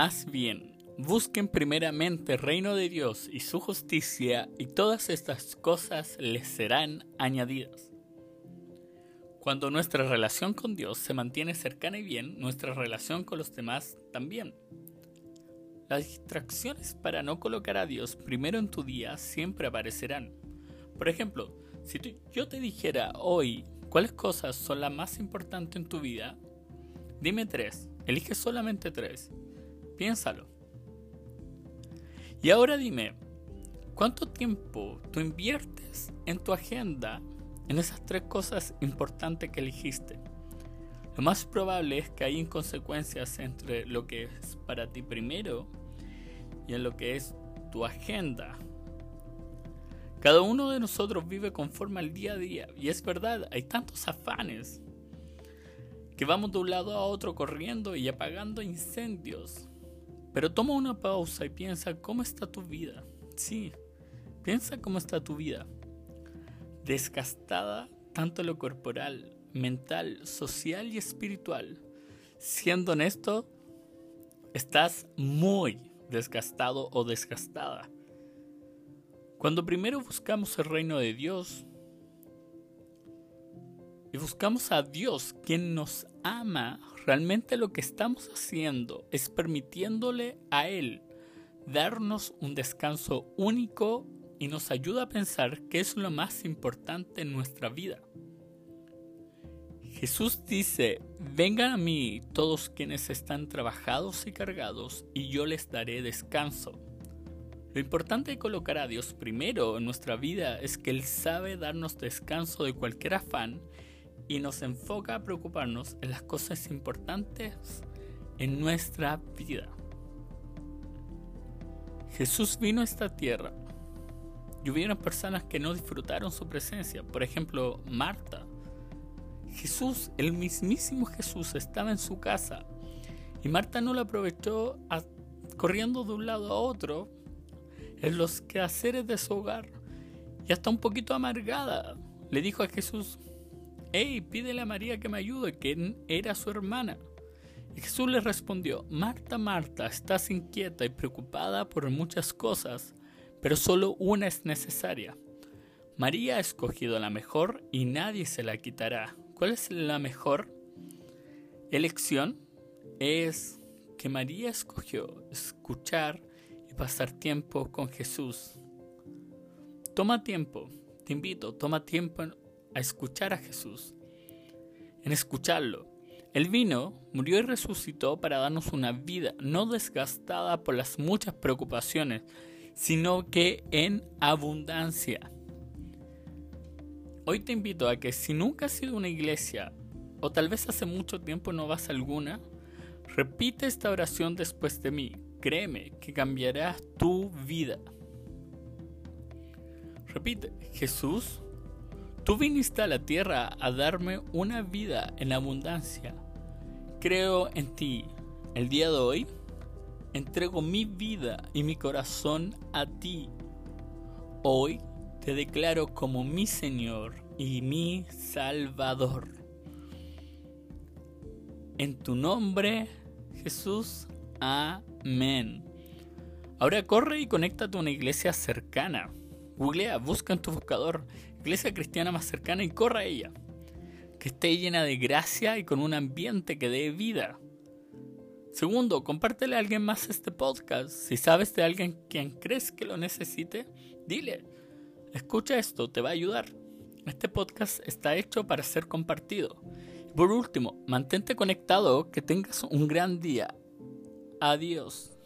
Más bien, busquen primeramente el reino de Dios y su justicia, y todas estas cosas les serán añadidas. Cuando nuestra relación con Dios se mantiene cercana y bien, nuestra relación con los demás también. Las distracciones para no colocar a Dios primero en tu día siempre aparecerán. Por ejemplo, si yo te dijera hoy cuáles cosas son las más importantes en tu vida, dime tres, elige solamente tres Piénsalo. Y ahora dime, ¿cuánto tiempo tú inviertes en tu agenda en esas tres cosas importantes que elegiste? Lo más probable es que hay inconsecuencias entre lo que es para ti primero y en lo que es tu agenda. Cada uno de nosotros vive conforme al día a día y es verdad, hay tantos afanes que vamos de un lado a otro corriendo y apagando incendios pero toma una pausa y piensa cómo está tu vida. Sí, piensa cómo está tu vida. Desgastada tanto lo corporal, mental, social y espiritual. Siendo honesto, estás muy desgastado o desgastada. Cuando primero buscamos el reino de Dios y buscamos a Dios, quien nos ama, realmente lo que estamos haciendo es permitiéndole a Él darnos un descanso único y nos ayuda a pensar qué es lo más importante en nuestra vida. Jesús dice, vengan a mí todos quienes están trabajados y cargados, y yo les daré descanso. Lo importante de colocar a Dios primero en nuestra vida es que Él sabe darnos descanso de cualquier afán y nos enfoca a preocuparnos en las cosas importantes en nuestra vida. Jesús vino a esta tierra y hubieron personas que no disfrutaron su presencia, por ejemplo Marta. Jesús, el mismísimo Jesús, estaba en su casa y Marta no lo aprovechó corriendo de un lado a otro en los quehaceres de su hogar y hasta un poquito amargada le dijo a Jesús, hey, pídele a María que me ayude, que era su hermana. Y Jesús le respondió, Marta, Marta, estás inquieta y preocupada por muchas cosas, pero solo una es necesaria. María ha escogido la mejor y nadie se la quitará. ¿Cuál es la mejor elección? Es que María escogió escuchar y pasar tiempo con Jesús. Toma tiempo, te invito, toma tiempo a escuchar a Jesús, en escucharlo. Él vino, murió y resucitó para darnos una vida no desgastada por las muchas preocupaciones, sino que en abundancia. Hoy te invito a que si nunca has ido a una iglesia, o tal vez hace mucho tiempo no vas a alguna, repite esta oración después de mí. Créeme que cambiará tu vida. Repite, Jesús, Tú viniste a la tierra a darme una vida en abundancia. Creo en ti. El día de hoy entrego mi vida y mi corazón a ti. Hoy te declaro como mi Señor y mi Salvador. En tu nombre, Jesús. Amén. Ahora corre y conéctate a una iglesia cercana. Googlea, busca en tu buscador iglesia cristiana más cercana y corra a ella. Que esté llena de gracia y con un ambiente que dé vida. Segundo, compártele a alguien más este podcast. Si sabes de alguien quien crees que lo necesite, dile. Escucha esto, te va a ayudar. Este podcast está hecho para ser compartido. por último, mantente conectado, que tengas un gran día. Adiós.